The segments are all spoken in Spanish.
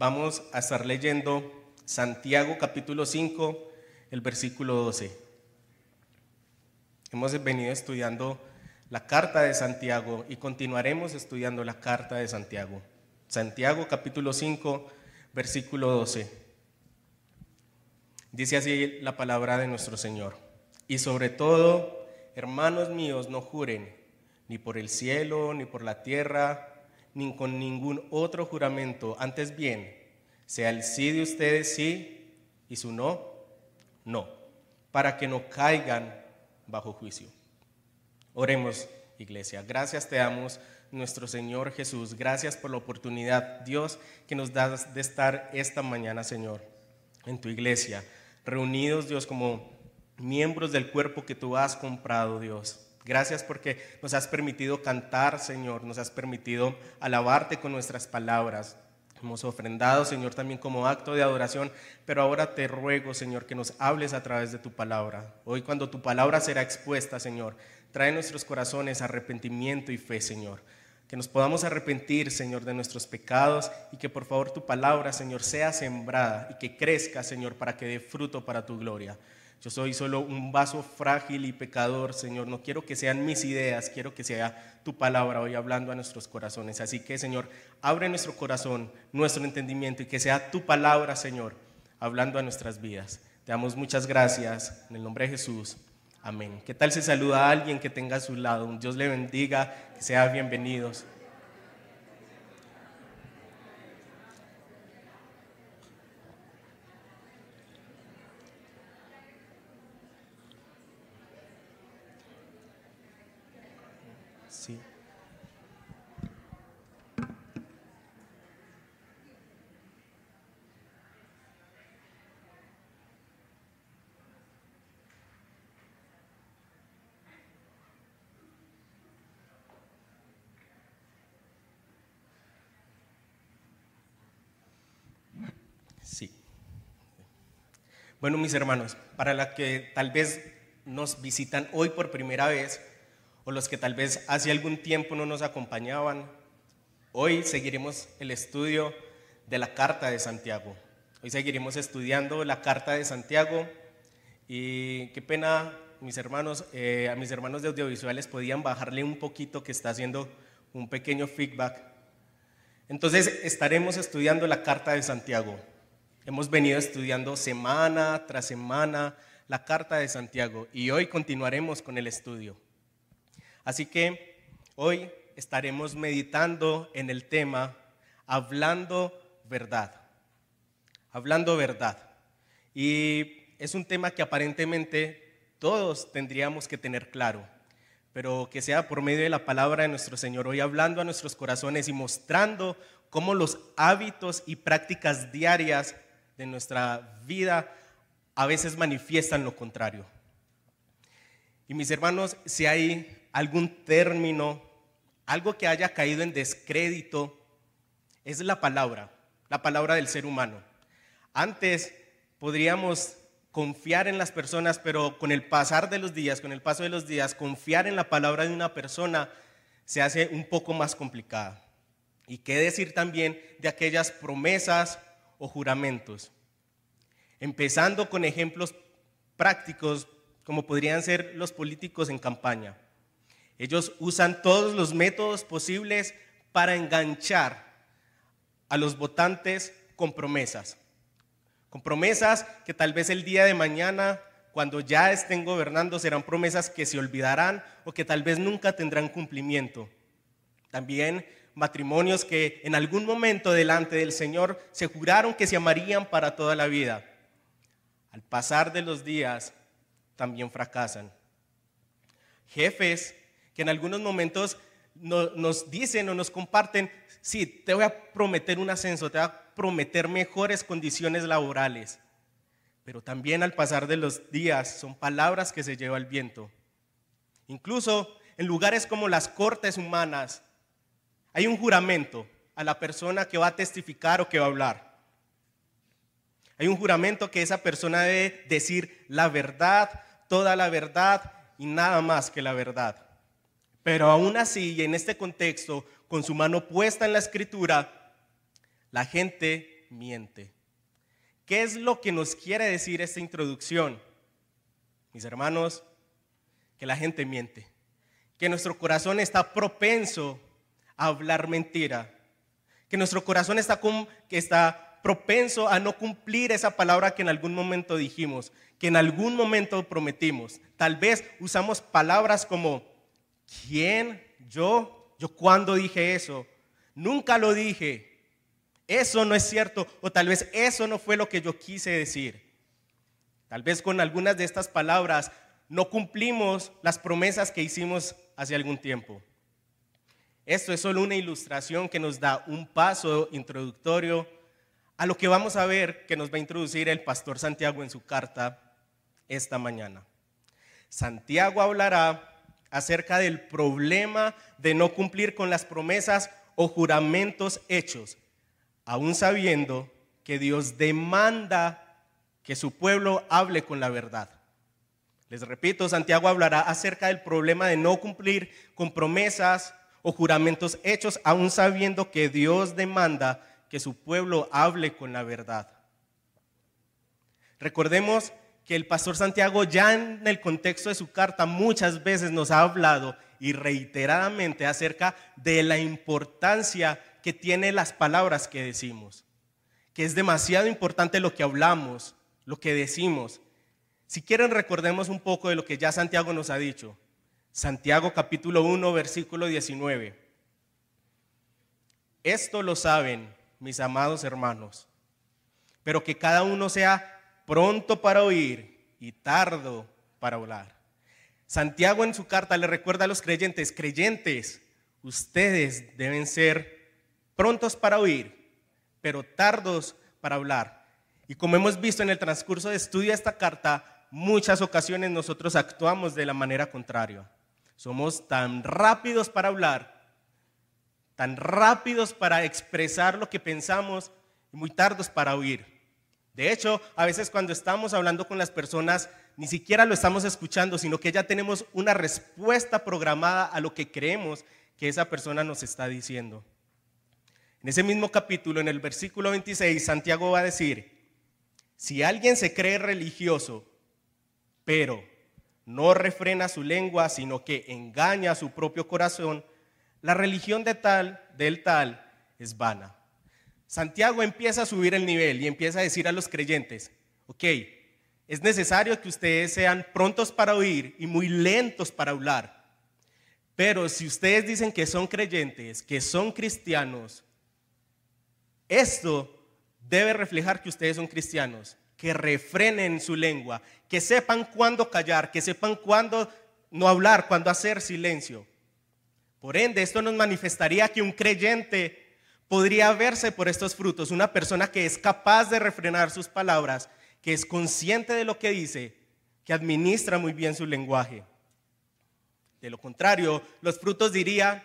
vamos a estar leyendo Santiago capítulo 5, el versículo 12. Hemos venido estudiando la carta de Santiago y continuaremos estudiando la carta de Santiago. Santiago capítulo 5, versículo 12. Dice así la palabra de nuestro Señor. Y sobre todo, hermanos míos, no juren ni por el cielo, ni por la tierra, ni con ningún otro juramento. Antes bien, sea el sí de ustedes sí y su no, no, para que no caigan bajo juicio. Oremos, iglesia. Gracias te damos, nuestro Señor Jesús. Gracias por la oportunidad, Dios, que nos das de estar esta mañana, Señor, en tu iglesia, reunidos, Dios, como miembros del cuerpo que tú has comprado, Dios. Gracias porque nos has permitido cantar, Señor, nos has permitido alabarte con nuestras palabras. Hemos ofrendado, Señor, también como acto de adoración, pero ahora te ruego, Señor, que nos hables a través de tu palabra. Hoy cuando tu palabra será expuesta, Señor, trae nuestros corazones arrepentimiento y fe, Señor. Que nos podamos arrepentir, Señor, de nuestros pecados y que por favor tu palabra, Señor, sea sembrada y que crezca, Señor, para que dé fruto para tu gloria. Yo soy solo un vaso frágil y pecador, Señor. No quiero que sean mis ideas, quiero que sea tu palabra hoy hablando a nuestros corazones. Así que, Señor, abre nuestro corazón, nuestro entendimiento y que sea tu palabra, Señor, hablando a nuestras vidas. Te damos muchas gracias en el nombre de Jesús. Amén. ¿Qué tal se saluda a alguien que tenga a su lado? Dios le bendiga, que sea bienvenidos. Bueno, mis hermanos, para los que tal vez nos visitan hoy por primera vez, o los que tal vez hace algún tiempo no nos acompañaban, hoy seguiremos el estudio de la Carta de Santiago. Hoy seguiremos estudiando la Carta de Santiago y qué pena, mis hermanos, eh, a mis hermanos de audiovisuales podían bajarle un poquito que está haciendo un pequeño feedback. Entonces estaremos estudiando la Carta de Santiago. Hemos venido estudiando semana tras semana la carta de Santiago y hoy continuaremos con el estudio. Así que hoy estaremos meditando en el tema hablando verdad. Hablando verdad. Y es un tema que aparentemente todos tendríamos que tener claro, pero que sea por medio de la palabra de nuestro Señor, hoy hablando a nuestros corazones y mostrando cómo los hábitos y prácticas diarias de nuestra vida a veces manifiestan lo contrario. Y mis hermanos, si hay algún término, algo que haya caído en descrédito, es la palabra, la palabra del ser humano. Antes podríamos confiar en las personas, pero con el pasar de los días, con el paso de los días, confiar en la palabra de una persona se hace un poco más complicada. Y qué decir también de aquellas promesas o juramentos. Empezando con ejemplos prácticos como podrían ser los políticos en campaña. Ellos usan todos los métodos posibles para enganchar a los votantes con promesas. Con promesas que tal vez el día de mañana, cuando ya estén gobernando, serán promesas que se olvidarán o que tal vez nunca tendrán cumplimiento. También matrimonios que en algún momento delante del Señor se juraron que se amarían para toda la vida. Al pasar de los días, también fracasan. Jefes que en algunos momentos nos dicen o nos comparten, sí, te voy a prometer un ascenso, te voy a prometer mejores condiciones laborales. Pero también al pasar de los días son palabras que se lleva el viento. Incluso en lugares como las cortes humanas, hay un juramento a la persona que va a testificar o que va a hablar. Hay un juramento que esa persona debe decir la verdad, toda la verdad y nada más que la verdad. Pero aún así, y en este contexto, con su mano puesta en la escritura, la gente miente. ¿Qué es lo que nos quiere decir esta introducción? Mis hermanos, que la gente miente, que nuestro corazón está propenso hablar mentira, que nuestro corazón está, que está propenso a no cumplir esa palabra que en algún momento dijimos, que en algún momento prometimos. Tal vez usamos palabras como, ¿quién? ¿Yo? ¿Yo cuándo dije eso? Nunca lo dije. Eso no es cierto. O tal vez eso no fue lo que yo quise decir. Tal vez con algunas de estas palabras no cumplimos las promesas que hicimos hace algún tiempo. Esto es solo una ilustración que nos da un paso introductorio a lo que vamos a ver que nos va a introducir el pastor Santiago en su carta esta mañana. Santiago hablará acerca del problema de no cumplir con las promesas o juramentos hechos, aún sabiendo que Dios demanda que su pueblo hable con la verdad. Les repito, Santiago hablará acerca del problema de no cumplir con promesas o juramentos hechos, aún sabiendo que Dios demanda que su pueblo hable con la verdad. Recordemos que el pastor Santiago ya en el contexto de su carta muchas veces nos ha hablado y reiteradamente acerca de la importancia que tiene las palabras que decimos, que es demasiado importante lo que hablamos, lo que decimos. Si quieren recordemos un poco de lo que ya Santiago nos ha dicho. Santiago capítulo 1 versículo 19. Esto lo saben mis amados hermanos, pero que cada uno sea pronto para oír y tardo para hablar. Santiago en su carta le recuerda a los creyentes, creyentes, ustedes deben ser prontos para oír, pero tardos para hablar. Y como hemos visto en el transcurso de estudio de esta carta, muchas ocasiones nosotros actuamos de la manera contraria. Somos tan rápidos para hablar, tan rápidos para expresar lo que pensamos y muy tardos para oír. De hecho, a veces cuando estamos hablando con las personas, ni siquiera lo estamos escuchando, sino que ya tenemos una respuesta programada a lo que creemos que esa persona nos está diciendo. En ese mismo capítulo, en el versículo 26, Santiago va a decir, si alguien se cree religioso, pero no refrena su lengua, sino que engaña a su propio corazón, la religión de tal, del tal, es vana. Santiago empieza a subir el nivel y empieza a decir a los creyentes, ok, es necesario que ustedes sean prontos para oír y muy lentos para hablar. Pero si ustedes dicen que son creyentes, que son cristianos, esto debe reflejar que ustedes son cristianos, que refrenen su lengua, que sepan cuándo callar, que sepan cuándo no hablar, cuándo hacer silencio. Por ende, esto nos manifestaría que un creyente podría verse por estos frutos una persona que es capaz de refrenar sus palabras, que es consciente de lo que dice, que administra muy bien su lenguaje. De lo contrario, los frutos diría,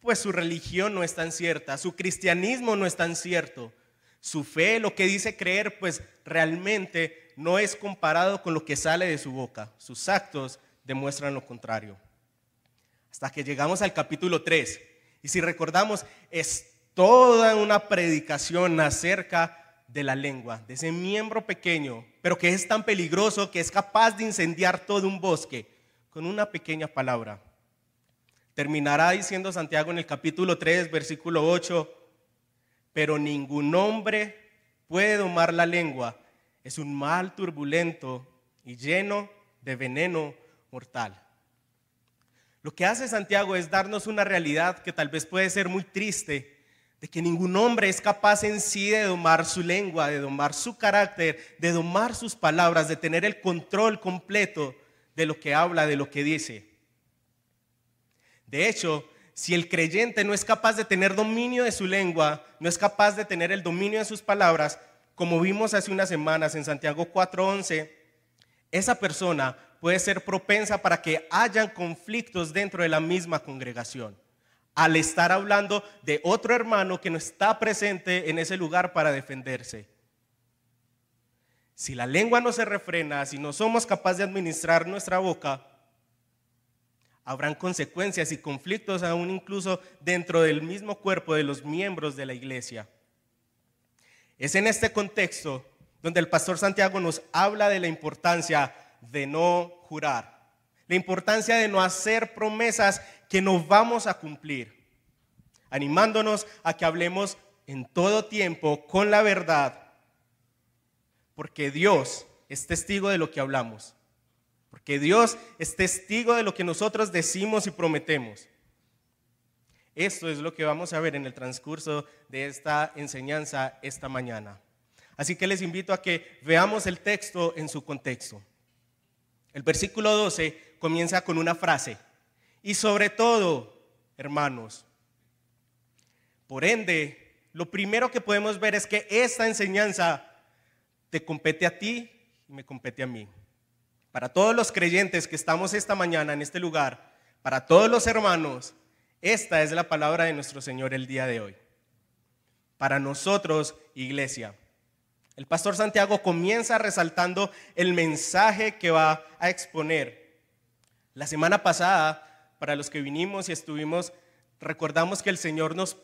pues su religión no es tan cierta, su cristianismo no es tan cierto, su fe, lo que dice creer, pues realmente no es comparado con lo que sale de su boca. Sus actos demuestran lo contrario. Hasta que llegamos al capítulo 3. Y si recordamos, es toda una predicación acerca de la lengua, de ese miembro pequeño, pero que es tan peligroso que es capaz de incendiar todo un bosque con una pequeña palabra. Terminará diciendo Santiago en el capítulo 3, versículo 8, pero ningún hombre puede domar la lengua, es un mal turbulento y lleno de veneno mortal. Lo que hace Santiago es darnos una realidad que tal vez puede ser muy triste, de que ningún hombre es capaz en sí de domar su lengua, de domar su carácter, de domar sus palabras, de tener el control completo de lo que habla, de lo que dice. De hecho, si el creyente no es capaz de tener dominio de su lengua, no es capaz de tener el dominio de sus palabras, como vimos hace unas semanas en Santiago 4:11, esa persona puede ser propensa para que hayan conflictos dentro de la misma congregación al estar hablando de otro hermano que no está presente en ese lugar para defenderse. Si la lengua no se refrena, si no somos capaces de administrar nuestra boca, habrán consecuencias y conflictos aún incluso dentro del mismo cuerpo de los miembros de la iglesia. Es en este contexto donde el pastor Santiago nos habla de la importancia de no jurar, la importancia de no hacer promesas que no vamos a cumplir, animándonos a que hablemos en todo tiempo con la verdad, porque Dios es testigo de lo que hablamos, porque Dios es testigo de lo que nosotros decimos y prometemos. Esto es lo que vamos a ver en el transcurso de esta enseñanza esta mañana. Así que les invito a que veamos el texto en su contexto. El versículo 12 comienza con una frase. Y sobre todo, hermanos, por ende, lo primero que podemos ver es que esta enseñanza te compete a ti y me compete a mí. Para todos los creyentes que estamos esta mañana en este lugar, para todos los hermanos, esta es la palabra de nuestro Señor el día de hoy. Para nosotros, iglesia. El pastor Santiago comienza resaltando el mensaje que va a exponer. La semana pasada, para los que vinimos y estuvimos, recordamos que el Señor nos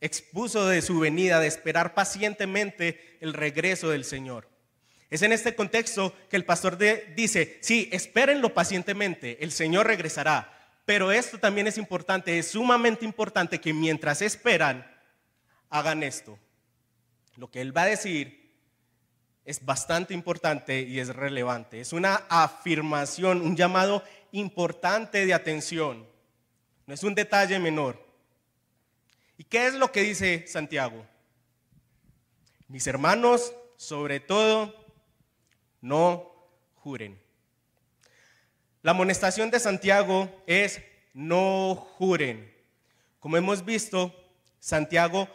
expuso de su venida, de esperar pacientemente el regreso del Señor. Es en este contexto que el pastor dice, sí, espérenlo pacientemente, el Señor regresará. Pero esto también es importante, es sumamente importante que mientras esperan, hagan esto. Lo que Él va a decir es bastante importante y es relevante. Es una afirmación, un llamado importante de atención. No es un detalle menor. ¿Y qué es lo que dice Santiago? Mis hermanos, sobre todo, no juren. La amonestación de Santiago es no juren. Como hemos visto, Santiago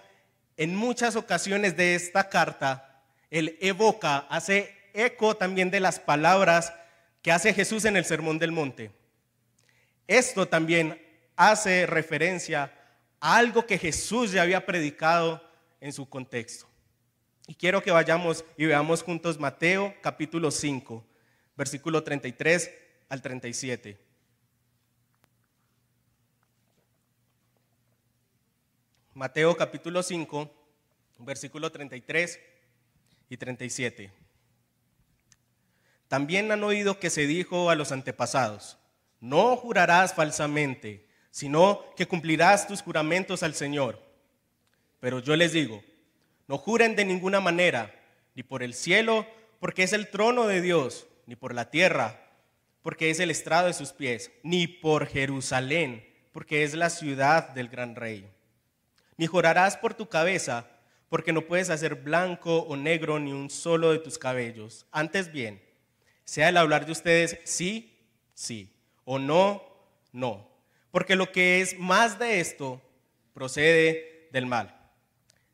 en muchas ocasiones de esta carta él evoca, hace eco también de las palabras que hace Jesús en el Sermón del Monte. Esto también hace referencia a algo que Jesús ya había predicado en su contexto. Y quiero que vayamos y veamos juntos Mateo capítulo 5, versículo 33 al 37. Mateo capítulo 5, versículo 33 y 37. También han oído que se dijo a los antepasados, no jurarás falsamente, sino que cumplirás tus juramentos al Señor. Pero yo les digo, no juren de ninguna manera, ni por el cielo, porque es el trono de Dios, ni por la tierra, porque es el estrado de sus pies, ni por Jerusalén, porque es la ciudad del gran rey. Ni jurarás por tu cabeza, porque no puedes hacer blanco o negro ni un solo de tus cabellos. Antes bien, sea el hablar de ustedes sí, sí, o no, no. Porque lo que es más de esto procede del mal.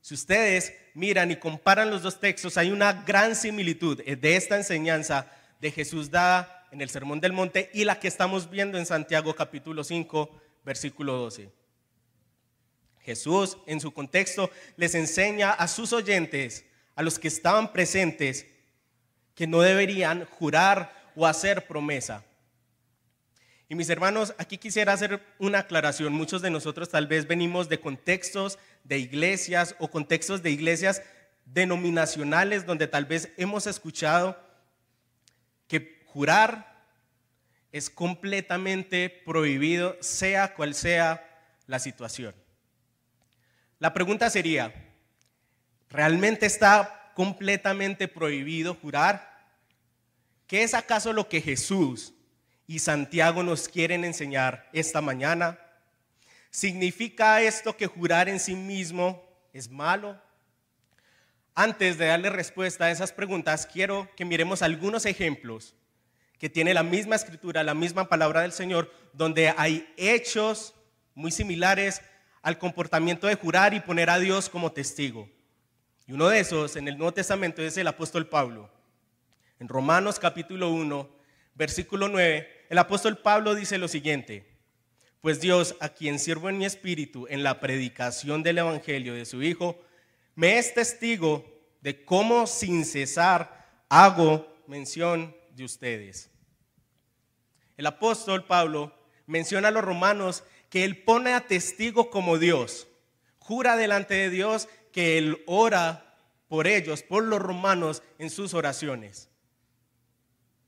Si ustedes miran y comparan los dos textos, hay una gran similitud de esta enseñanza de Jesús dada en el Sermón del Monte y la que estamos viendo en Santiago capítulo 5, versículo 12. Jesús, en su contexto, les enseña a sus oyentes, a los que estaban presentes, que no deberían jurar o hacer promesa. Y mis hermanos, aquí quisiera hacer una aclaración. Muchos de nosotros tal vez venimos de contextos de iglesias o contextos de iglesias denominacionales donde tal vez hemos escuchado jurar es completamente prohibido, sea cual sea la situación. La pregunta sería, ¿realmente está completamente prohibido jurar? ¿Qué es acaso lo que Jesús y Santiago nos quieren enseñar esta mañana? ¿Significa esto que jurar en sí mismo es malo? Antes de darle respuesta a esas preguntas, quiero que miremos algunos ejemplos que tiene la misma escritura, la misma palabra del Señor, donde hay hechos muy similares al comportamiento de jurar y poner a Dios como testigo. Y uno de esos en el Nuevo Testamento es el apóstol Pablo. En Romanos capítulo 1, versículo 9, el apóstol Pablo dice lo siguiente, pues Dios, a quien sirvo en mi espíritu en la predicación del Evangelio de su Hijo, me es testigo de cómo sin cesar hago mención de ustedes. El apóstol Pablo menciona a los romanos que él pone a testigo como Dios. Jura delante de Dios que él ora por ellos, por los romanos, en sus oraciones.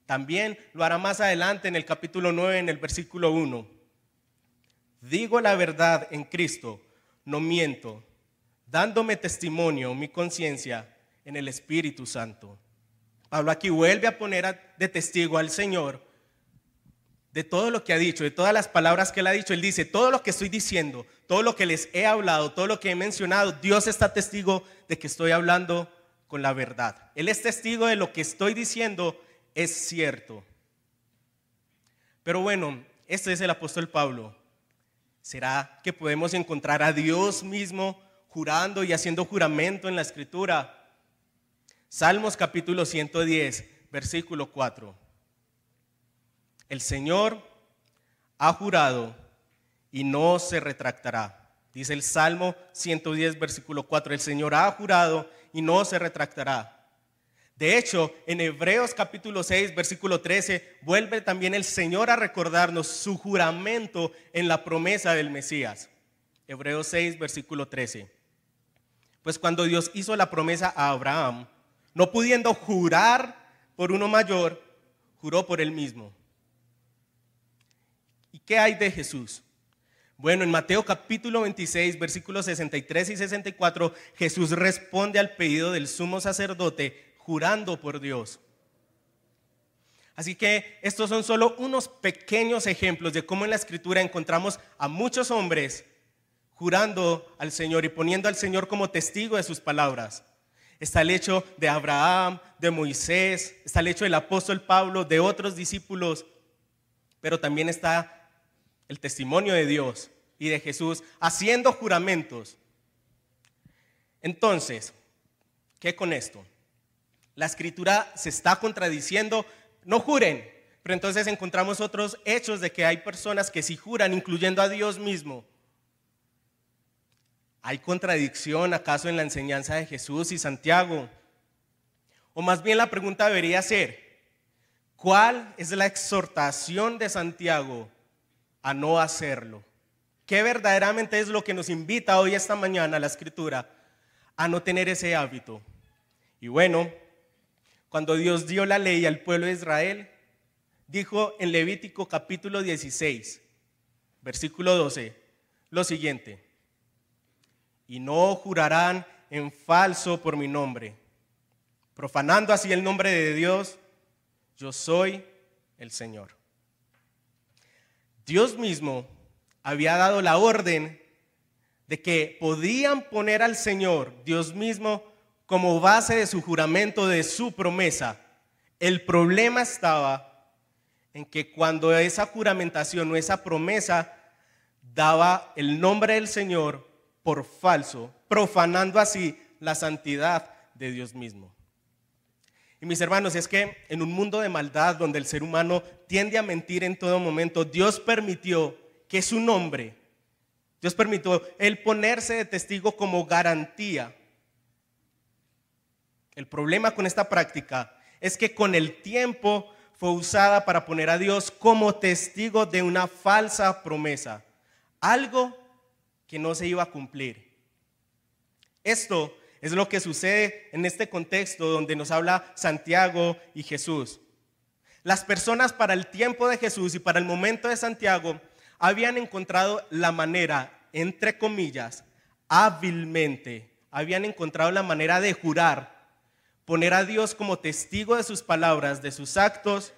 También lo hará más adelante en el capítulo 9, en el versículo 1. Digo la verdad en Cristo, no miento, dándome testimonio mi conciencia en el Espíritu Santo. Pablo aquí vuelve a poner de testigo al Señor de todo lo que ha dicho, de todas las palabras que él ha dicho. Él dice, todo lo que estoy diciendo, todo lo que les he hablado, todo lo que he mencionado, Dios está testigo de que estoy hablando con la verdad. Él es testigo de lo que estoy diciendo es cierto. Pero bueno, este es el apóstol Pablo. ¿Será que podemos encontrar a Dios mismo jurando y haciendo juramento en la escritura? Salmos capítulo 110, versículo 4. El Señor ha jurado y no se retractará. Dice el Salmo 110, versículo 4. El Señor ha jurado y no se retractará. De hecho, en Hebreos capítulo 6, versículo 13, vuelve también el Señor a recordarnos su juramento en la promesa del Mesías. Hebreos 6, versículo 13. Pues cuando Dios hizo la promesa a Abraham, no pudiendo jurar por uno mayor, juró por él mismo. ¿Y qué hay de Jesús? Bueno, en Mateo capítulo 26, versículos 63 y 64, Jesús responde al pedido del sumo sacerdote jurando por Dios. Así que estos son solo unos pequeños ejemplos de cómo en la escritura encontramos a muchos hombres jurando al Señor y poniendo al Señor como testigo de sus palabras. Está el hecho de Abraham, de Moisés, está el hecho del apóstol Pablo, de otros discípulos, pero también está el testimonio de Dios y de Jesús haciendo juramentos. Entonces, ¿qué con esto? La escritura se está contradiciendo, no juren, pero entonces encontramos otros hechos de que hay personas que sí juran, incluyendo a Dios mismo. ¿Hay contradicción acaso en la enseñanza de Jesús y Santiago? O más bien la pregunta debería ser, ¿cuál es la exhortación de Santiago a no hacerlo? ¿Qué verdaderamente es lo que nos invita hoy, esta mañana, la escritura, a no tener ese hábito? Y bueno, cuando Dios dio la ley al pueblo de Israel, dijo en Levítico capítulo 16, versículo 12, lo siguiente, y no jurarán en falso por mi nombre, profanando así el nombre de Dios, yo soy el Señor. Dios mismo había dado la orden de que podían poner al Señor, Dios mismo, como base de su juramento, de su promesa. El problema estaba en que cuando esa juramentación o esa promesa daba el nombre del Señor por falso, profanando así la santidad de Dios mismo. Y mis hermanos, es que en un mundo de maldad donde el ser humano tiende a mentir en todo momento, Dios permitió que su nombre, Dios permitió el ponerse de testigo como garantía el problema con esta práctica es que con el tiempo fue usada para poner a Dios como testigo de una falsa promesa, algo que no se iba a cumplir. Esto es lo que sucede en este contexto donde nos habla Santiago y Jesús. Las personas para el tiempo de Jesús y para el momento de Santiago habían encontrado la manera, entre comillas, hábilmente, habían encontrado la manera de jurar poner a Dios como testigo de sus palabras, de sus actos,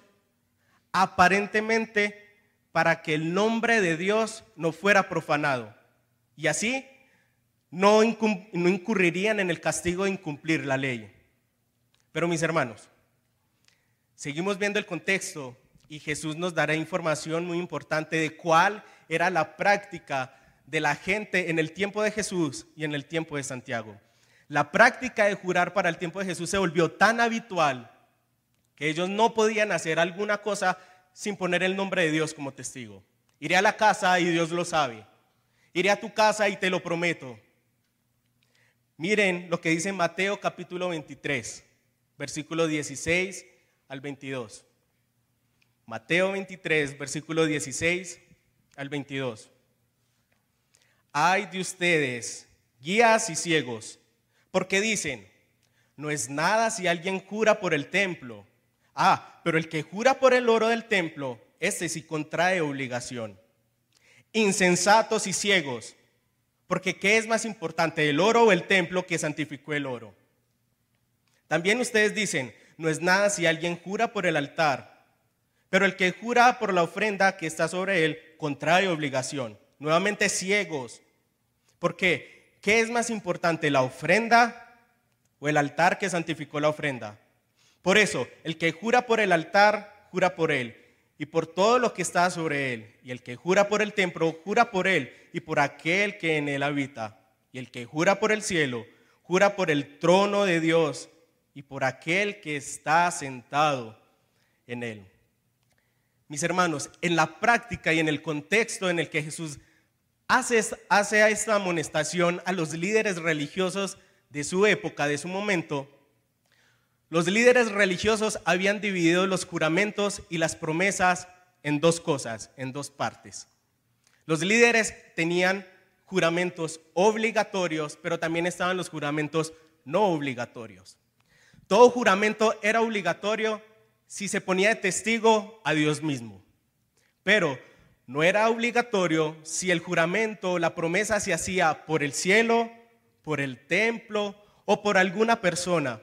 aparentemente para que el nombre de Dios no fuera profanado. Y así no, incurrirían en el castigo de incumplir la ley. Pero mis hermanos, seguimos viendo el contexto y Jesús nos dará información muy importante de cuál era la práctica de la gente en el tiempo de Jesús y en el tiempo de Santiago. La práctica de jurar para el tiempo de Jesús se volvió tan habitual que ellos no podían hacer alguna cosa sin poner el nombre de Dios como testigo. Iré a la casa y Dios lo sabe. Iré a tu casa y te lo prometo. Miren lo que dice Mateo capítulo 23, versículo 16 al 22. Mateo 23, versículo 16 al 22. Ay de ustedes, guías y ciegos porque dicen, no es nada si alguien jura por el templo. Ah, pero el que jura por el oro del templo, ese sí contrae obligación. Insensatos y ciegos, porque ¿qué es más importante, el oro o el templo que santificó el oro? También ustedes dicen, no es nada si alguien jura por el altar, pero el que jura por la ofrenda que está sobre él contrae obligación. Nuevamente ciegos. ¿Por qué? ¿Qué es más importante, la ofrenda o el altar que santificó la ofrenda? Por eso, el que jura por el altar, jura por él y por todo lo que está sobre él. Y el que jura por el templo, jura por él y por aquel que en él habita. Y el que jura por el cielo, jura por el trono de Dios y por aquel que está sentado en él. Mis hermanos, en la práctica y en el contexto en el que Jesús hace, hace esta amonestación a los líderes religiosos de su época, de su momento, los líderes religiosos habían dividido los juramentos y las promesas en dos cosas, en dos partes. Los líderes tenían juramentos obligatorios, pero también estaban los juramentos no obligatorios. Todo juramento era obligatorio si se ponía de testigo a Dios mismo, pero no era obligatorio si el juramento o la promesa se hacía por el cielo, por el templo o por alguna persona.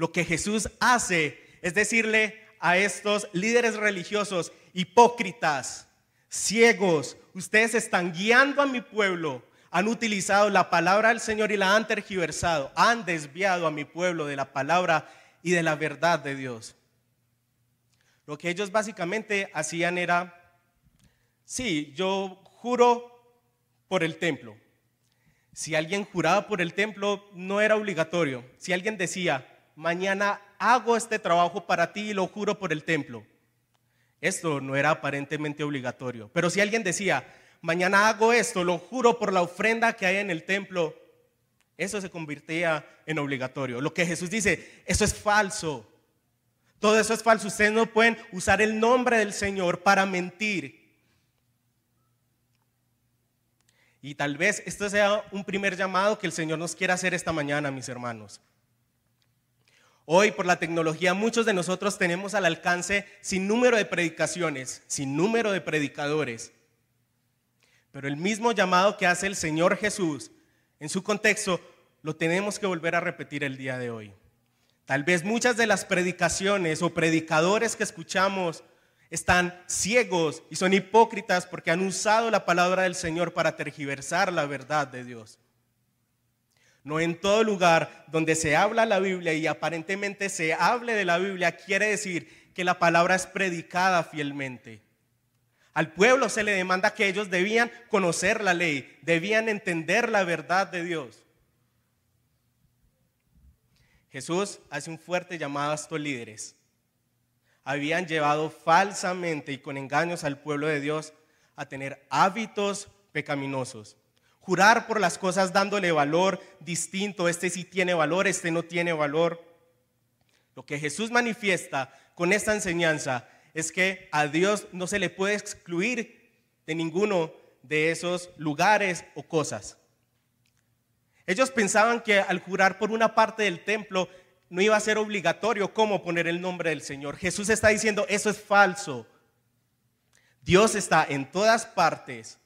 Lo que Jesús hace es decirle a estos líderes religiosos hipócritas, ciegos, ustedes están guiando a mi pueblo han utilizado la palabra del Señor y la han tergiversado, han desviado a mi pueblo de la palabra y de la verdad de Dios. Lo que ellos básicamente hacían era, sí, yo juro por el templo. Si alguien juraba por el templo, no era obligatorio. Si alguien decía, mañana hago este trabajo para ti y lo juro por el templo, esto no era aparentemente obligatorio. Pero si alguien decía, mañana hago esto, lo juro por la ofrenda que hay en el templo, eso se convertía en obligatorio. Lo que Jesús dice, eso es falso. Todo eso es falso. Ustedes no pueden usar el nombre del Señor para mentir. Y tal vez esto sea un primer llamado que el Señor nos quiera hacer esta mañana, mis hermanos. Hoy por la tecnología muchos de nosotros tenemos al alcance sin número de predicaciones, sin número de predicadores. Pero el mismo llamado que hace el Señor Jesús en su contexto lo tenemos que volver a repetir el día de hoy. Tal vez muchas de las predicaciones o predicadores que escuchamos están ciegos y son hipócritas porque han usado la palabra del Señor para tergiversar la verdad de Dios. No en todo lugar donde se habla la Biblia y aparentemente se hable de la Biblia quiere decir que la palabra es predicada fielmente. Al pueblo se le demanda que ellos debían conocer la ley, debían entender la verdad de Dios. Jesús hace un fuerte llamado a estos líderes. Habían llevado falsamente y con engaños al pueblo de Dios a tener hábitos pecaminosos. Jurar por las cosas dándole valor distinto, este sí tiene valor, este no tiene valor. Lo que Jesús manifiesta con esta enseñanza es que a Dios no se le puede excluir de ninguno de esos lugares o cosas. Ellos pensaban que al jurar por una parte del templo no iba a ser obligatorio cómo poner el nombre del Señor. Jesús está diciendo, eso es falso. Dios está en todas partes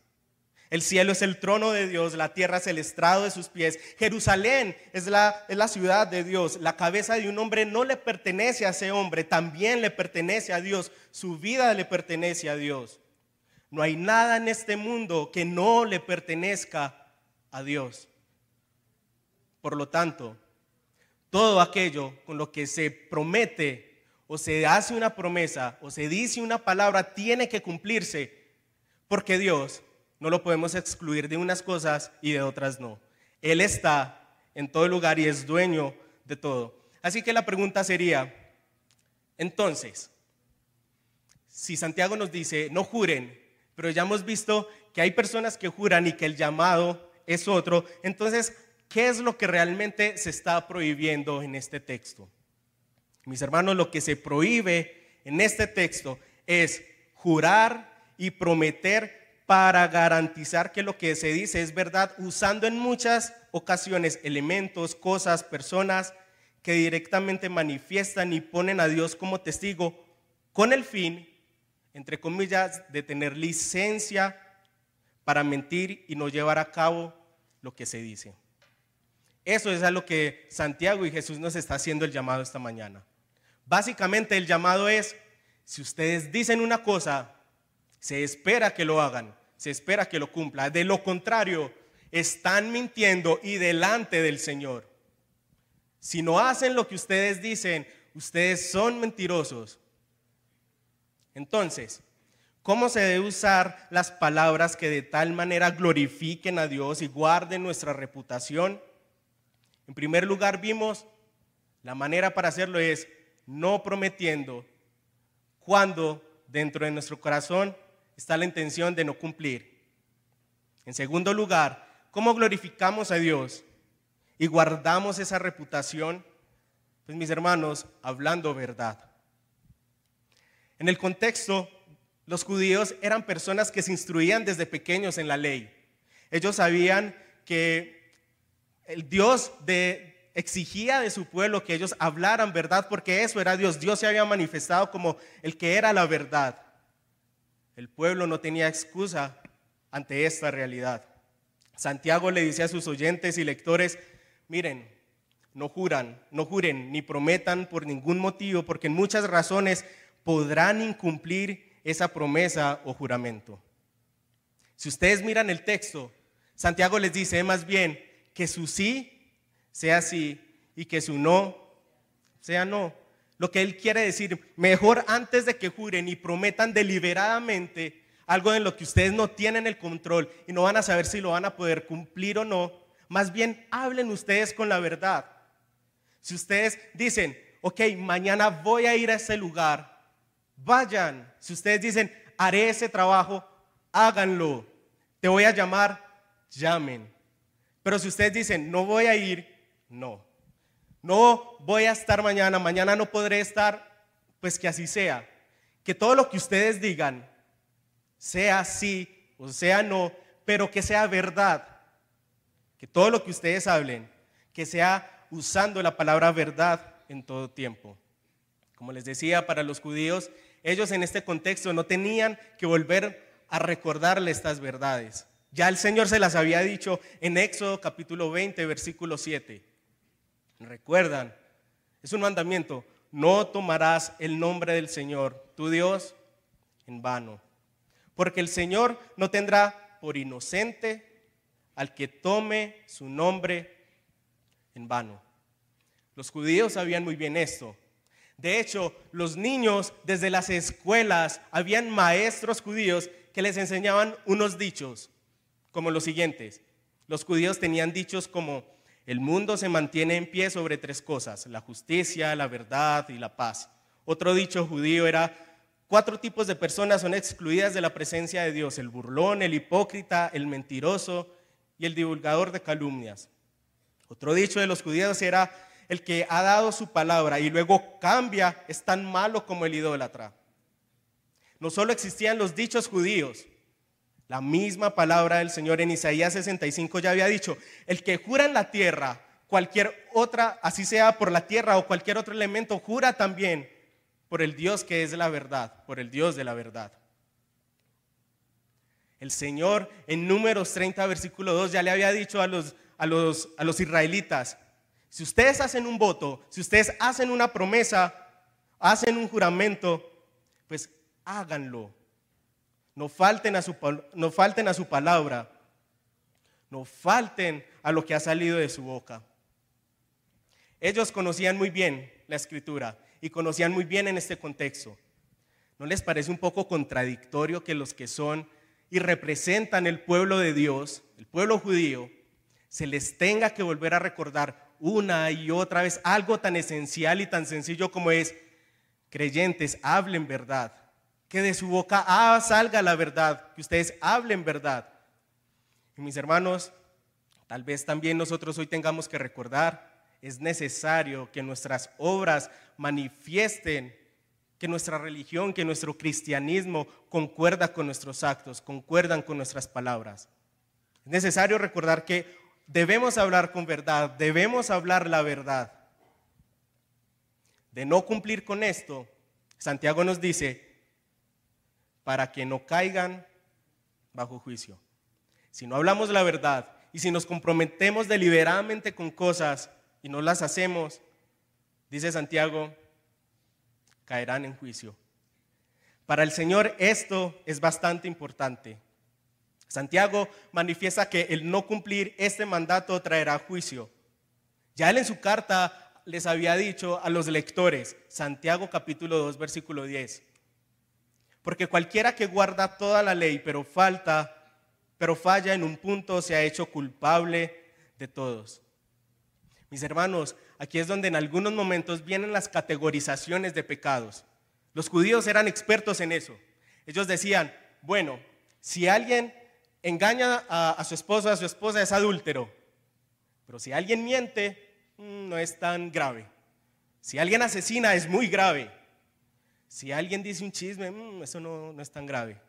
el cielo es el trono de Dios, la tierra es el estrado de sus pies. Jerusalén es la, es la ciudad de Dios. La cabeza de un hombre no le pertenece a ese hombre, también le pertenece a Dios. Su vida le pertenece a Dios. No hay nada en este mundo que no le pertenezca a Dios. Por lo tanto, todo aquello con lo que se promete o se hace una promesa o se dice una palabra tiene que cumplirse porque Dios no lo podemos excluir de unas cosas y de otras no. Él está en todo lugar y es dueño de todo. Así que la pregunta sería, entonces, si Santiago nos dice, no juren, pero ya hemos visto que hay personas que juran y que el llamado es otro, entonces, ¿qué es lo que realmente se está prohibiendo en este texto? Mis hermanos, lo que se prohíbe en este texto es jurar y prometer para garantizar que lo que se dice es verdad, usando en muchas ocasiones elementos, cosas, personas que directamente manifiestan y ponen a Dios como testigo con el fin, entre comillas, de tener licencia para mentir y no llevar a cabo lo que se dice. Eso es a lo que Santiago y Jesús nos está haciendo el llamado esta mañana. Básicamente el llamado es, si ustedes dicen una cosa, se espera que lo hagan, se espera que lo cumpla. De lo contrario, están mintiendo y delante del Señor. Si no hacen lo que ustedes dicen, ustedes son mentirosos. Entonces, ¿cómo se debe usar las palabras que de tal manera glorifiquen a Dios y guarden nuestra reputación? En primer lugar, vimos la manera para hacerlo es no prometiendo cuando dentro de nuestro corazón está la intención de no cumplir. En segundo lugar, ¿cómo glorificamos a Dios y guardamos esa reputación? Pues mis hermanos, hablando verdad. En el contexto, los judíos eran personas que se instruían desde pequeños en la ley. Ellos sabían que el Dios de, exigía de su pueblo que ellos hablaran verdad porque eso era Dios. Dios se había manifestado como el que era la verdad. El pueblo no tenía excusa ante esta realidad. Santiago le dice a sus oyentes y lectores, miren, no juran, no juren ni prometan por ningún motivo, porque en muchas razones podrán incumplir esa promesa o juramento. Si ustedes miran el texto, Santiago les dice más bien que su sí sea sí y que su no sea no. Lo que él quiere decir, mejor antes de que juren y prometan deliberadamente algo en lo que ustedes no tienen el control y no van a saber si lo van a poder cumplir o no, más bien hablen ustedes con la verdad. Si ustedes dicen, ok, mañana voy a ir a ese lugar, vayan. Si ustedes dicen, haré ese trabajo, háganlo. Te voy a llamar, llamen. Pero si ustedes dicen, no voy a ir, no. No voy a estar mañana, mañana no podré estar, pues que así sea. Que todo lo que ustedes digan sea sí o sea no, pero que sea verdad. Que todo lo que ustedes hablen, que sea usando la palabra verdad en todo tiempo. Como les decía, para los judíos, ellos en este contexto no tenían que volver a recordarle estas verdades. Ya el Señor se las había dicho en Éxodo capítulo 20, versículo 7. Recuerdan, es un mandamiento, no tomarás el nombre del Señor, tu Dios, en vano. Porque el Señor no tendrá por inocente al que tome su nombre en vano. Los judíos sabían muy bien esto. De hecho, los niños desde las escuelas, habían maestros judíos que les enseñaban unos dichos, como los siguientes. Los judíos tenían dichos como, el mundo se mantiene en pie sobre tres cosas, la justicia, la verdad y la paz. Otro dicho judío era, cuatro tipos de personas son excluidas de la presencia de Dios, el burlón, el hipócrita, el mentiroso y el divulgador de calumnias. Otro dicho de los judíos era, el que ha dado su palabra y luego cambia es tan malo como el idólatra. No solo existían los dichos judíos, la misma palabra del Señor en Isaías 65 ya había dicho, el que jura en la tierra, cualquier otra, así sea por la tierra o cualquier otro elemento, jura también por el Dios que es la verdad, por el Dios de la verdad. El Señor en números 30, versículo 2 ya le había dicho a los, a los, a los israelitas, si ustedes hacen un voto, si ustedes hacen una promesa, hacen un juramento, pues háganlo no falten a su, no falten a su palabra, no falten a lo que ha salido de su boca. Ellos conocían muy bien la escritura y conocían muy bien en este contexto. ¿No les parece un poco contradictorio que los que son y representan el pueblo de Dios, el pueblo judío, se les tenga que volver a recordar una y otra vez algo tan esencial y tan sencillo como es, creyentes, hablen verdad, que de su boca ah, salga la verdad, que ustedes hablen verdad. Y mis hermanos, tal vez también nosotros hoy tengamos que recordar, es necesario que nuestras obras manifiesten que nuestra religión, que nuestro cristianismo concuerda con nuestros actos, concuerdan con nuestras palabras. Es necesario recordar que debemos hablar con verdad, debemos hablar la verdad. De no cumplir con esto, Santiago nos dice, para que no caigan bajo juicio. Si no hablamos la verdad y si nos comprometemos deliberadamente con cosas y no las hacemos, dice Santiago, caerán en juicio. Para el Señor esto es bastante importante. Santiago manifiesta que el no cumplir este mandato traerá juicio. Ya él en su carta les había dicho a los lectores, Santiago capítulo 2, versículo 10, porque cualquiera que guarda toda la ley, pero falta, pero falla en un punto, se ha hecho culpable de todos. Mis hermanos, aquí es donde en algunos momentos vienen las categorizaciones de pecados. Los judíos eran expertos en eso. Ellos decían, bueno, si alguien engaña a, su esposo, a su esposa es adúltero, pero si alguien miente, mm, no es tan grave. Si alguien asesina es muy grave. Si alguien dice un chisme, mm, eso no, no es tan grave.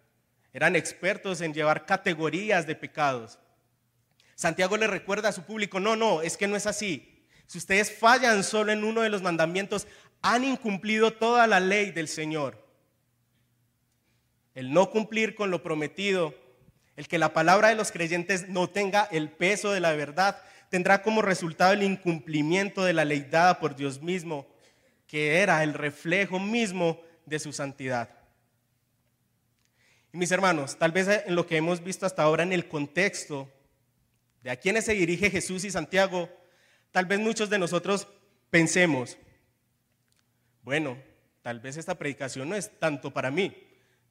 Eran expertos en llevar categorías de pecados. Santiago le recuerda a su público, no, no, es que no es así. Si ustedes fallan solo en uno de los mandamientos, han incumplido toda la ley del Señor. El no cumplir con lo prometido, el que la palabra de los creyentes no tenga el peso de la verdad, tendrá como resultado el incumplimiento de la ley dada por Dios mismo, que era el reflejo mismo de su santidad. Y mis hermanos, tal vez en lo que hemos visto hasta ahora en el contexto de a quienes se dirige Jesús y Santiago, Tal vez muchos de nosotros pensemos, bueno, tal vez esta predicación no es tanto para mí.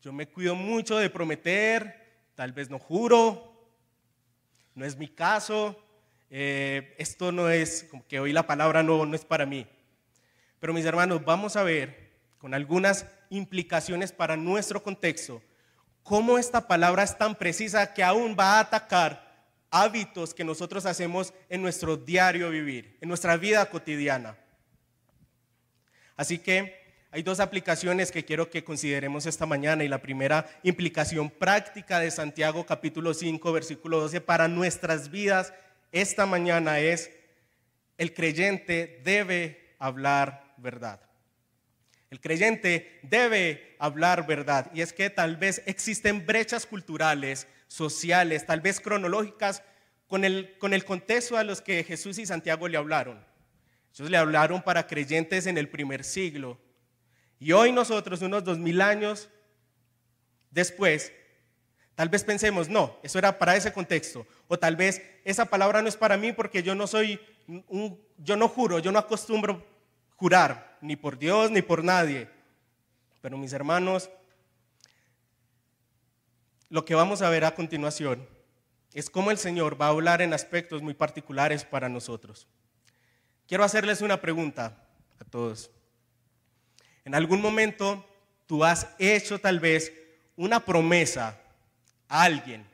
Yo me cuido mucho de prometer, tal vez no juro, no es mi caso, eh, esto no es, como que hoy la palabra no, no es para mí. Pero mis hermanos, vamos a ver con algunas implicaciones para nuestro contexto, cómo esta palabra es tan precisa que aún va a atacar hábitos que nosotros hacemos en nuestro diario vivir, en nuestra vida cotidiana. Así que hay dos aplicaciones que quiero que consideremos esta mañana y la primera implicación práctica de Santiago capítulo 5 versículo 12 para nuestras vidas esta mañana es el creyente debe hablar verdad. El creyente debe hablar verdad y es que tal vez existen brechas culturales sociales, tal vez cronológicas, con el, con el contexto a los que Jesús y Santiago le hablaron. Ellos le hablaron para creyentes en el primer siglo. Y hoy nosotros, unos dos mil años después, tal vez pensemos, no, eso era para ese contexto. O tal vez esa palabra no es para mí porque yo no soy, un, yo no juro, yo no acostumbro jurar, ni por Dios ni por nadie. Pero mis hermanos, lo que vamos a ver a continuación es cómo el Señor va a hablar en aspectos muy particulares para nosotros. Quiero hacerles una pregunta a todos. En algún momento tú has hecho tal vez una promesa a alguien,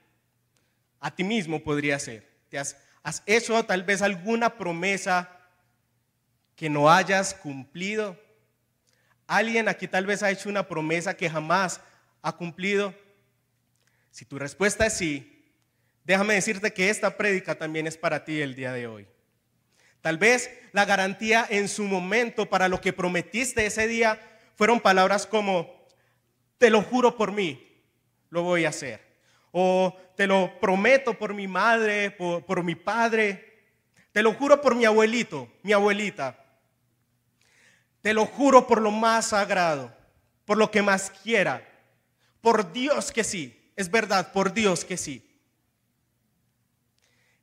a ti mismo podría ser. Te has, has hecho tal vez alguna promesa que no hayas cumplido. Alguien aquí tal vez ha hecho una promesa que jamás ha cumplido. Si tu respuesta es sí, déjame decirte que esta prédica también es para ti el día de hoy. Tal vez la garantía en su momento para lo que prometiste ese día fueron palabras como, te lo juro por mí, lo voy a hacer. O te lo prometo por mi madre, por, por mi padre. Te lo juro por mi abuelito, mi abuelita. Te lo juro por lo más sagrado, por lo que más quiera. Por Dios que sí. Es verdad, por Dios que sí.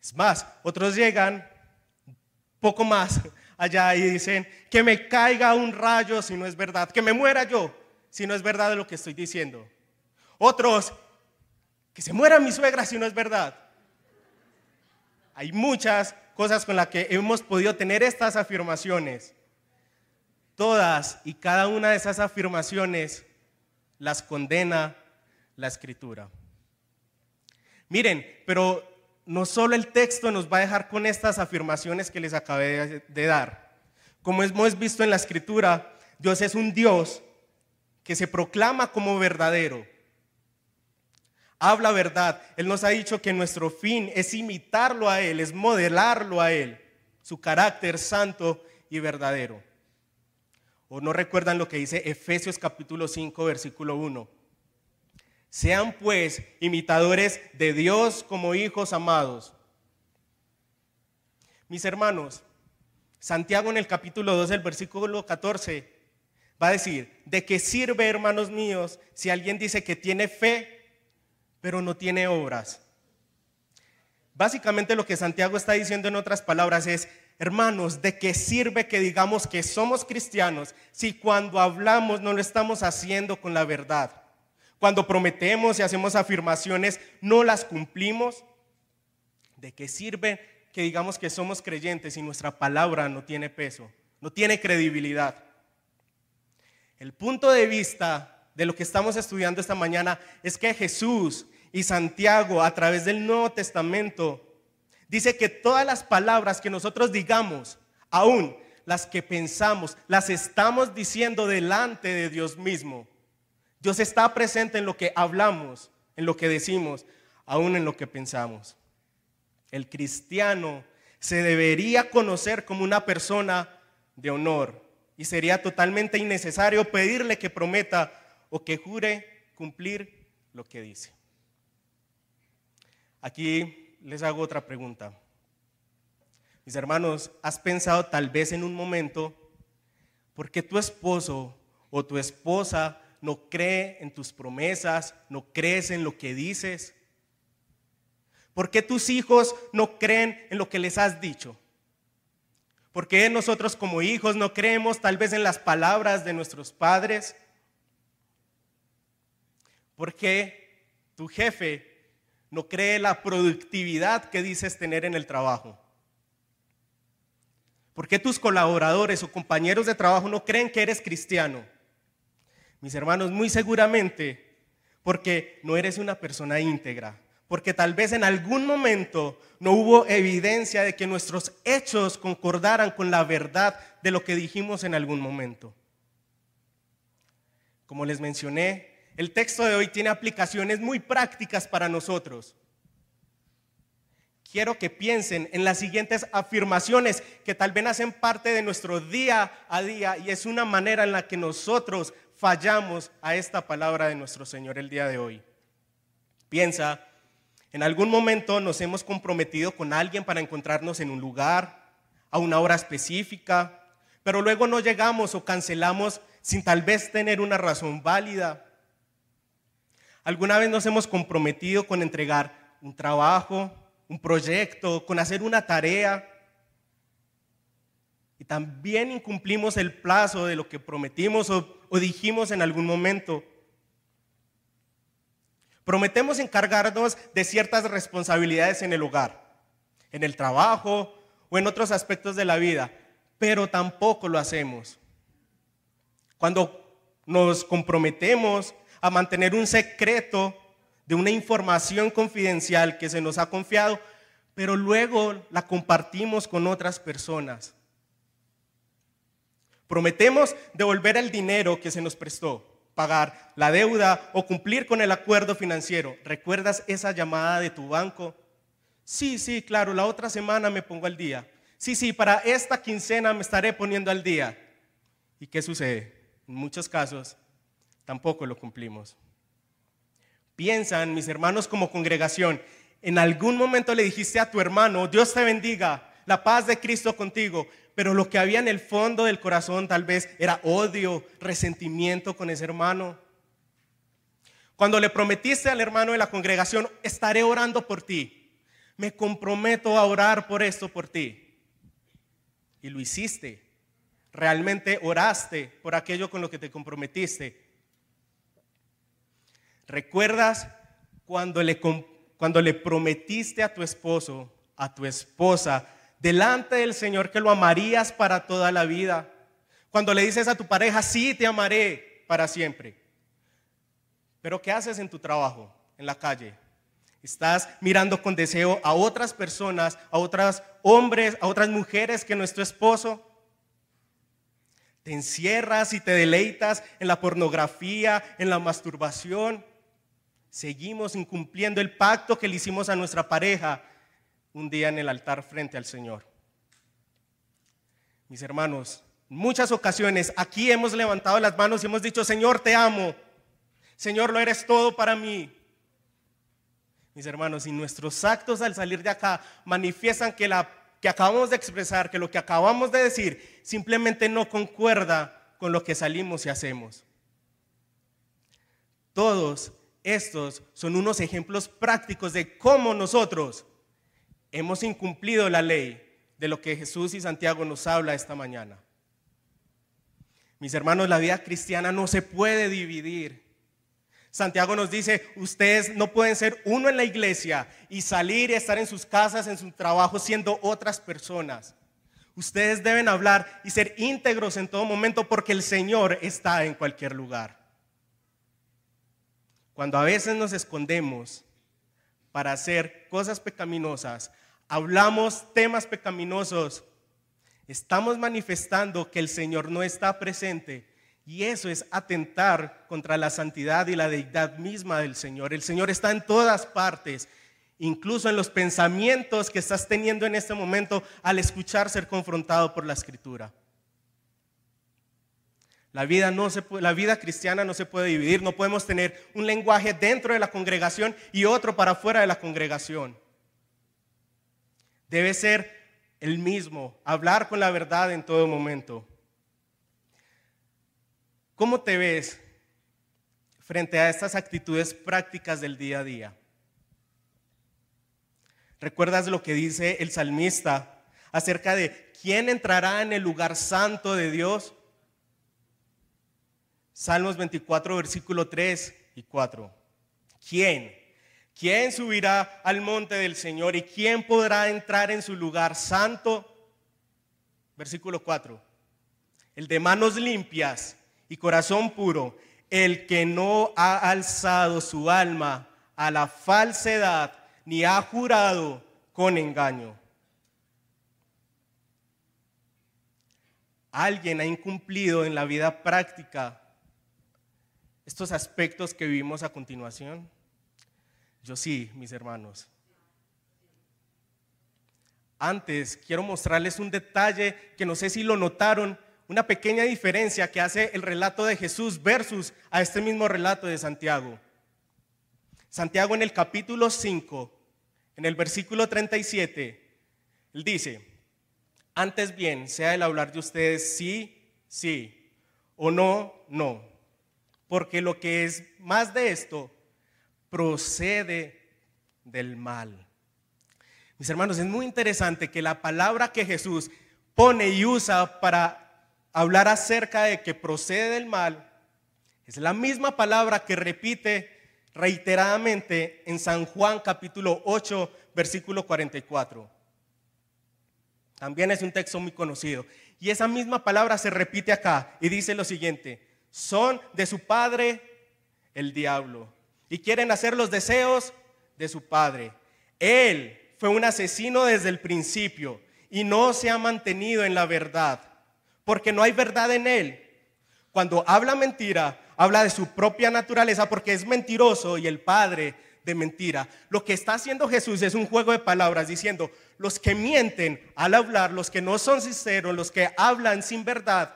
Es más, otros llegan poco más allá y dicen, que me caiga un rayo si no es verdad, que me muera yo si no es verdad lo que estoy diciendo. Otros, que se muera mi suegra si no es verdad. Hay muchas cosas con las que hemos podido tener estas afirmaciones. Todas y cada una de esas afirmaciones las condena la escritura. Miren, pero no solo el texto nos va a dejar con estas afirmaciones que les acabé de dar. Como hemos visto en la escritura, Dios es un Dios que se proclama como verdadero. Habla verdad. Él nos ha dicho que nuestro fin es imitarlo a Él, es modelarlo a Él, su carácter santo y verdadero. ¿O no recuerdan lo que dice Efesios capítulo 5, versículo 1? Sean pues imitadores de Dios como hijos amados. Mis hermanos, Santiago en el capítulo 2, el versículo 14, va a decir, ¿de qué sirve, hermanos míos, si alguien dice que tiene fe, pero no tiene obras? Básicamente lo que Santiago está diciendo en otras palabras es, hermanos, ¿de qué sirve que digamos que somos cristianos si cuando hablamos no lo estamos haciendo con la verdad? Cuando prometemos y hacemos afirmaciones, no las cumplimos. ¿De qué sirve que digamos que somos creyentes y nuestra palabra no tiene peso, no tiene credibilidad? El punto de vista de lo que estamos estudiando esta mañana es que Jesús y Santiago a través del Nuevo Testamento dice que todas las palabras que nosotros digamos, aún las que pensamos, las estamos diciendo delante de Dios mismo. Dios está presente en lo que hablamos, en lo que decimos, aún en lo que pensamos. El cristiano se debería conocer como una persona de honor y sería totalmente innecesario pedirle que prometa o que jure cumplir lo que dice. Aquí les hago otra pregunta. Mis hermanos, ¿has pensado tal vez en un momento por qué tu esposo o tu esposa no cree en tus promesas, no crees en lo que dices? ¿Por qué tus hijos no creen en lo que les has dicho? ¿Por qué nosotros como hijos no creemos tal vez en las palabras de nuestros padres? ¿Por qué tu jefe no cree la productividad que dices tener en el trabajo? ¿Por qué tus colaboradores o compañeros de trabajo no creen que eres cristiano? Mis hermanos, muy seguramente porque no eres una persona íntegra, porque tal vez en algún momento no hubo evidencia de que nuestros hechos concordaran con la verdad de lo que dijimos en algún momento. Como les mencioné, el texto de hoy tiene aplicaciones muy prácticas para nosotros. Quiero que piensen en las siguientes afirmaciones que tal vez hacen parte de nuestro día a día y es una manera en la que nosotros fallamos a esta palabra de nuestro Señor el día de hoy. Piensa, en algún momento nos hemos comprometido con alguien para encontrarnos en un lugar, a una hora específica, pero luego no llegamos o cancelamos sin tal vez tener una razón válida. ¿Alguna vez nos hemos comprometido con entregar un trabajo, un proyecto, con hacer una tarea? Y también incumplimos el plazo de lo que prometimos o o dijimos en algún momento. Prometemos encargarnos de ciertas responsabilidades en el hogar, en el trabajo o en otros aspectos de la vida, pero tampoco lo hacemos. Cuando nos comprometemos a mantener un secreto de una información confidencial que se nos ha confiado, pero luego la compartimos con otras personas. Prometemos devolver el dinero que se nos prestó, pagar la deuda o cumplir con el acuerdo financiero. ¿Recuerdas esa llamada de tu banco? Sí, sí, claro, la otra semana me pongo al día. Sí, sí, para esta quincena me estaré poniendo al día. ¿Y qué sucede? En muchos casos tampoco lo cumplimos. Piensan, mis hermanos, como congregación, en algún momento le dijiste a tu hermano, Dios te bendiga, la paz de Cristo contigo, pero lo que había en el fondo del corazón tal vez era odio, resentimiento con ese hermano. Cuando le prometiste al hermano de la congregación, estaré orando por ti, me comprometo a orar por esto por ti. Y lo hiciste. Realmente oraste por aquello con lo que te comprometiste. ¿Recuerdas cuando le, prometiste a tu esposo, a tu esposa, delante del Señor que lo amarías para toda la vida. Cuando le dices a tu pareja, sí, te amaré para siempre. Pero ¿qué haces en tu trabajo, en la calle? Estás mirando con deseo a otras personas, a otras hombres, a otras mujeres que nuestro esposo. te encierras y te deleitas en la pornografía, en la masturbación. Seguimos incumpliendo el pacto que le hicimos a nuestra pareja un día en el altar frente al Señor. Mis hermanos, en muchas ocasiones aquí hemos levantado las manos y hemos dicho, Señor, te amo. Señor, lo eres todo para mí. Mis hermanos, y nuestros actos al salir de acá manifiestan que la que acabamos de expresar, que lo que acabamos de decir, simplemente no concuerda con lo que salimos y hacemos. Todos estos son unos ejemplos prácticos de cómo nosotros hemos incumplido la ley de lo que Jesús y Santiago nos habla esta mañana. Mis hermanos, la vida cristiana no se puede dividir. Santiago nos dice, ustedes no pueden ser uno en la iglesia y salir y estar en sus casas, en su trabajo, siendo otras personas. Ustedes deben hablar y ser íntegros en todo momento porque el Señor está en cualquier lugar. Cuando a veces nos escondemos para hacer cosas pecaminosas, hablamos temas pecaminosos, estamos manifestando que el Señor no está presente y eso es atentar contra la santidad y la deidad misma del Señor. El Señor está en todas partes, incluso en los pensamientos que estás teniendo en este momento al escuchar ser confrontado por la Escritura. La vida, no se la vida cristiana no se puede dividir, no podemos tener un lenguaje dentro de la congregación y otro para fuera de la congregación. Debe ser el mismo, hablar con la verdad en todo momento. ¿Cómo te ves frente a estas actitudes prácticas del día a día? ¿Recuerdas lo que dice el salmista acerca de quién entrará en el lugar santo de Dios? Salmos 24, versículo 3 y 4. ¿Quién? ¿Quién subirá al monte del Señor y quién podrá entrar en su lugar santo? Versículo 4. El de manos limpias y corazón puro, el que no ha alzado su alma a la falsedad ni ha jurado con engaño. Alguien ha incumplido en la vida práctica estos aspectos que vivimos a continuación. Yo sí, mis hermanos. Antes quiero mostrarles un detalle que no sé si lo notaron, una pequeña diferencia que hace el relato de Jesús versus a este mismo relato de Santiago. Santiago en el capítulo 5, en el versículo 37, él dice, antes bien, sea el hablar de ustedes sí, sí, o no, no, porque lo que es más de esto procede del mal. Mis hermanos, es muy interesante que la palabra que Jesús pone y usa para hablar acerca de que procede del mal es la misma palabra que repite reiteradamente en San Juan capítulo 8, versículo 44. También es un texto muy conocido. Y esa misma palabra se repite acá y dice lo siguiente, son de su padre el diablo y quieren hacer los deseos de su padre. Él fue un asesino desde el principio y no se ha mantenido en la verdad, porque no hay verdad en él. Cuando habla mentira, habla de su propia naturaleza porque es mentiroso y el padre de mentira. Lo que está haciendo Jesús es un juego de palabras diciendo, los que mienten al hablar, los que no son sinceros, los que hablan sin verdad,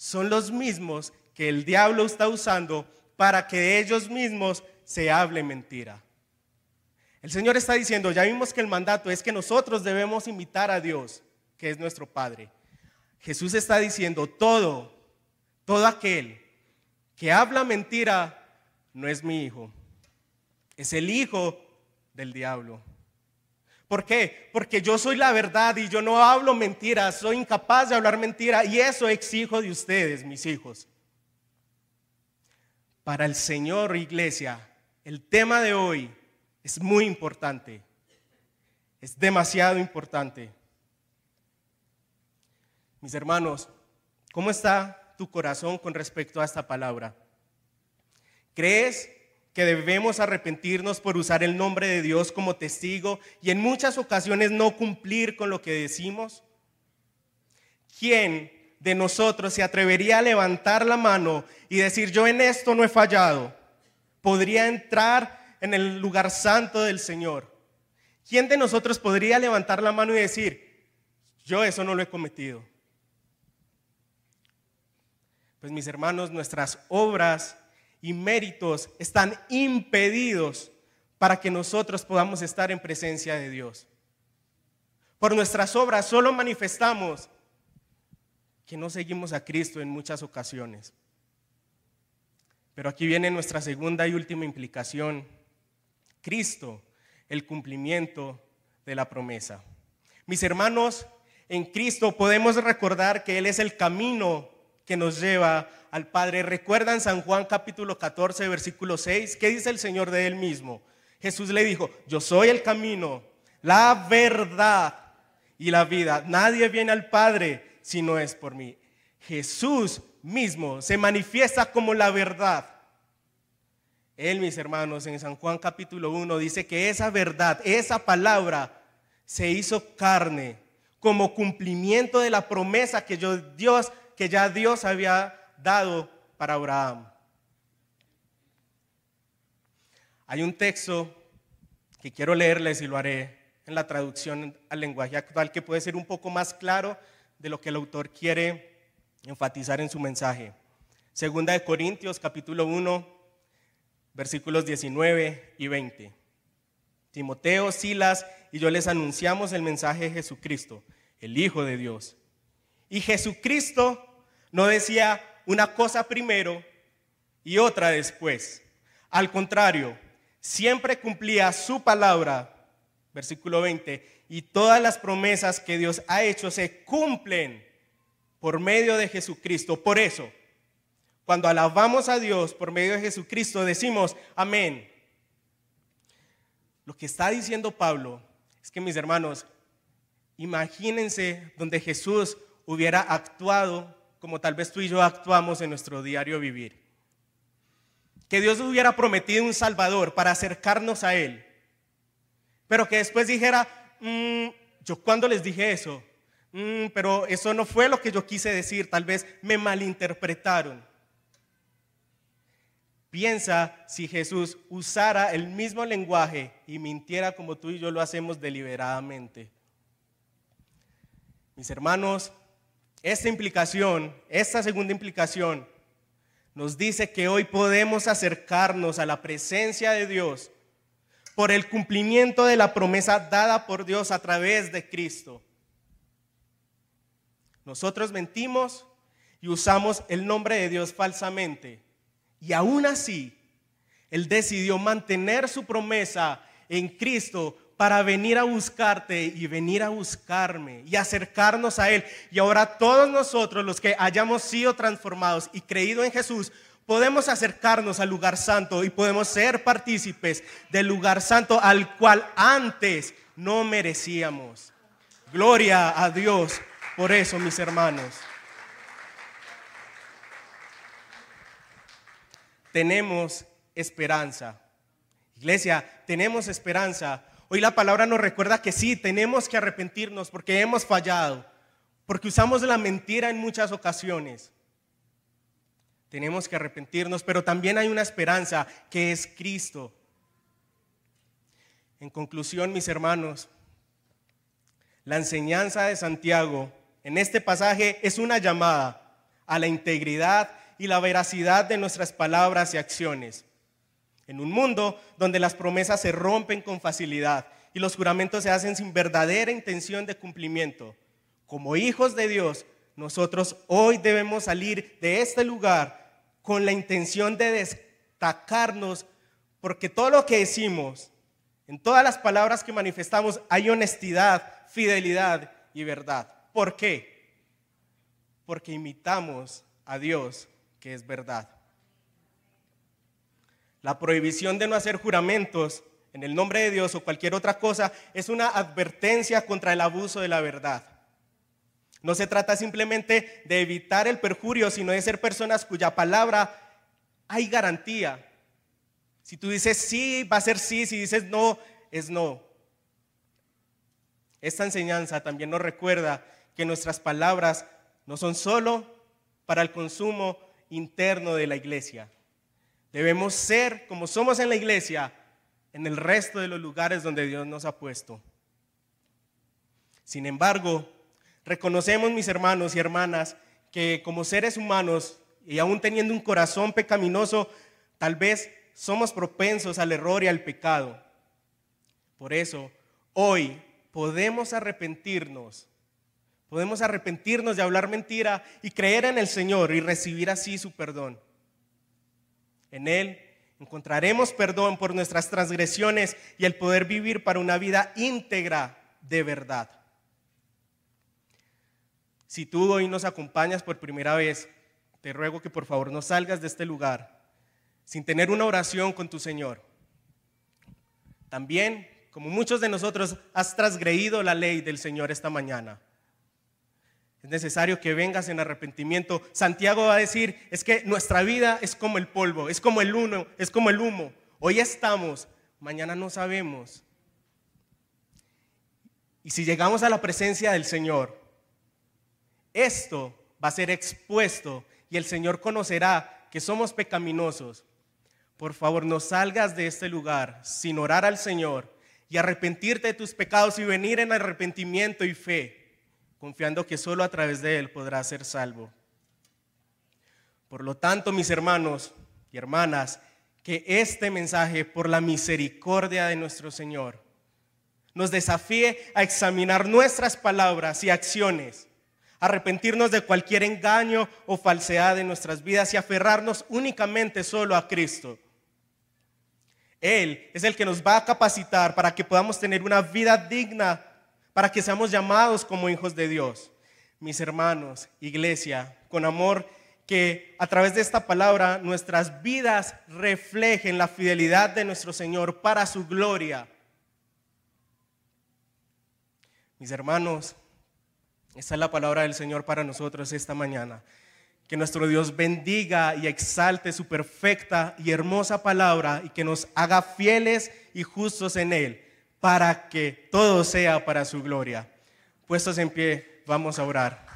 son los mismos que el diablo está usando para que ellos mismos se hable mentira. El Señor está diciendo, ya vimos que el mandato es que nosotros debemos imitar a Dios, que es nuestro Padre. Jesús está diciendo, todo, todo aquel que habla mentira no es mi hijo, es el hijo del diablo. ¿Por qué? Porque yo soy la verdad y yo no hablo mentiras, soy incapaz de hablar mentira y eso exijo de ustedes, mis hijos. Para el Señor, iglesia, el tema de hoy es muy importante. Es demasiado importante. Mis hermanos, ¿cómo está tu corazón con respecto a esta palabra? ¿Crees que debemos arrepentirnos por usar el nombre de Dios como testigo y en muchas ocasiones no cumplir con lo que decimos? ¿Quién de nosotros se atrevería a levantar la mano y decir, yo en esto no he fallado? Podría entrar en el lugar santo del Señor. ¿Quién de nosotros podría levantar la mano y decir, yo eso no lo he cometido? Pues mis hermanos, nuestras obras y méritos están impedidos para que nosotros podamos estar en presencia de Dios. Por nuestras obras solo manifestamos que no seguimos a Cristo en muchas ocasiones. Pero aquí viene nuestra segunda y última implicación. Cristo, el cumplimiento de la promesa. Mis hermanos, en Cristo podemos recordar que Él es el camino que nos lleva al Padre. ¿Recuerdan San Juan capítulo 14, versículo 6? ¿Qué dice el Señor de Él mismo? Jesús le dijo, yo soy el camino, la verdad y la vida. Nadie viene al Padre si no es por mí. Jesús mismo se manifiesta como la verdad. Él, mis hermanos, en San Juan capítulo 1 dice que esa verdad, esa palabra se hizo carne como cumplimiento de la promesa que yo, Dios, que ya Dios había dado para Abraham. Hay un texto que quiero leerles y lo haré en la traducción al lenguaje actual que puede ser un poco más claro de lo que el autor quiere enfatizar en su mensaje. Segunda de Corintios capítulo 1 versículos 19 y 20. Timoteo, Silas y yo les anunciamos el mensaje de Jesucristo, el Hijo de Dios. Y Jesucristo no decía una cosa primero y otra después. Al contrario, siempre cumplía su palabra, versículo 20, y todas las promesas que Dios ha hecho se cumplen por medio de Jesucristo. Por eso, cuando alabamos a Dios por medio de Jesucristo, decimos amén. Lo que está diciendo Pablo es que mis hermanos, imagínense donde Jesús hubiera actuado como tal vez tú y yo actuamos en nuestro diario vivir que Dios hubiera prometido un Salvador para acercarnos a Él, pero que después dijera, mm, yo cuando les dije eso, mm, pero eso no fue lo que yo quise decir, tal vez me malinterpretaron. Piensa si Jesús usara el mismo lenguaje y mintiera como tú y yo lo hacemos deliberadamente. Mis hermanos, esta implicación, esta segunda implicación, nos dice que hoy podemos acercarnos a la presencia de Dios por el cumplimiento de la promesa dada por Dios a través de Cristo. Nosotros mentimos y usamos el nombre de Dios falsamente. Y aún así, Él decidió mantener su promesa en Cristo para venir a buscarte y venir a buscarme y acercarnos a Él. Y ahora todos nosotros, los que hayamos sido transformados y creído en Jesús, podemos acercarnos al lugar santo y podemos ser partícipes del lugar santo al cual antes no merecíamos. Gloria a Dios por eso, mis hermanos. Tenemos esperanza. Iglesia, tenemos esperanza Hoy la palabra nos recuerda que sí, tenemos que arrepentirnos porque hemos fallado, porque usamos la mentira en muchas ocasiones. Tenemos que arrepentirnos, pero también hay una esperanza que es Cristo. En conclusión, mis hermanos, la enseñanza de Santiago en este pasaje es una llamada a la integridad y la veracidad de nuestras palabras y acciones en un mundo donde las promesas se rompen con facilidad y los juramentos se hacen sin verdadera intención de cumplimiento. Como hijos de Dios, nosotros hoy debemos salir de este lugar con la intención de destacarnos, porque todo lo que decimos, en todas las palabras que manifestamos, hay honestidad, fidelidad y verdad. ¿Por qué? Porque imitamos a Dios, que es verdad. La prohibición de no hacer juramentos en el nombre de Dios o cualquier otra cosa es una advertencia contra el abuso de la verdad. No se trata simplemente de evitar el perjurio, sino de ser personas cuya palabra hay garantía. Si tú dices sí, va a ser sí, si dices no, es no. Esta enseñanza también nos recuerda que nuestras palabras no son solo para el consumo interno de la iglesia. Debemos ser como somos en la iglesia, en el resto de los lugares donde Dios nos ha puesto. Sin embargo, reconocemos, mis hermanos y hermanas, que como seres humanos y aún teniendo un corazón pecaminoso, tal vez somos propensos al error y al pecado. Por eso, hoy podemos arrepentirnos, podemos arrepentirnos de hablar mentira y creer en el Señor y recibir así su perdón. En Él encontraremos perdón por nuestras transgresiones y el poder vivir para una vida íntegra de verdad. Si tú hoy nos acompañas por primera vez, te ruego que por favor no salgas de este lugar sin tener una oración con tu Señor. También, como muchos de nosotros, has transgredido la ley del Señor esta mañana. Es necesario que vengas en arrepentimiento. Santiago va a decir, es que nuestra vida es como el polvo, es como el humo, es como el humo. Hoy estamos, mañana no sabemos. Y si llegamos a la presencia del Señor, esto va a ser expuesto y el Señor conocerá que somos pecaminosos. Por favor, no salgas de este lugar sin orar al Señor y arrepentirte de tus pecados y venir en arrepentimiento y fe, confiando que solo a través de Él podrás ser salvo. Por lo tanto, mis hermanos y hermanas, que este mensaje, por la misericordia de nuestro Señor, nos desafíe a examinar nuestras palabras y acciones arrepentirnos de cualquier engaño o falsedad en nuestras vidas y aferrarnos únicamente solo a Cristo. Él es el que nos va a capacitar para que podamos tener una vida digna, para que seamos llamados como hijos de Dios. Mis hermanos, iglesia, con amor, que a través de esta palabra nuestras vidas reflejen la fidelidad de nuestro Señor para su gloria. Mis hermanos, esta es la palabra del Señor para nosotros esta mañana. Que nuestro Dios bendiga y exalte su perfecta y hermosa palabra y que nos haga fieles y justos en Él para que todo sea para su gloria. Puestos en pie, vamos a orar.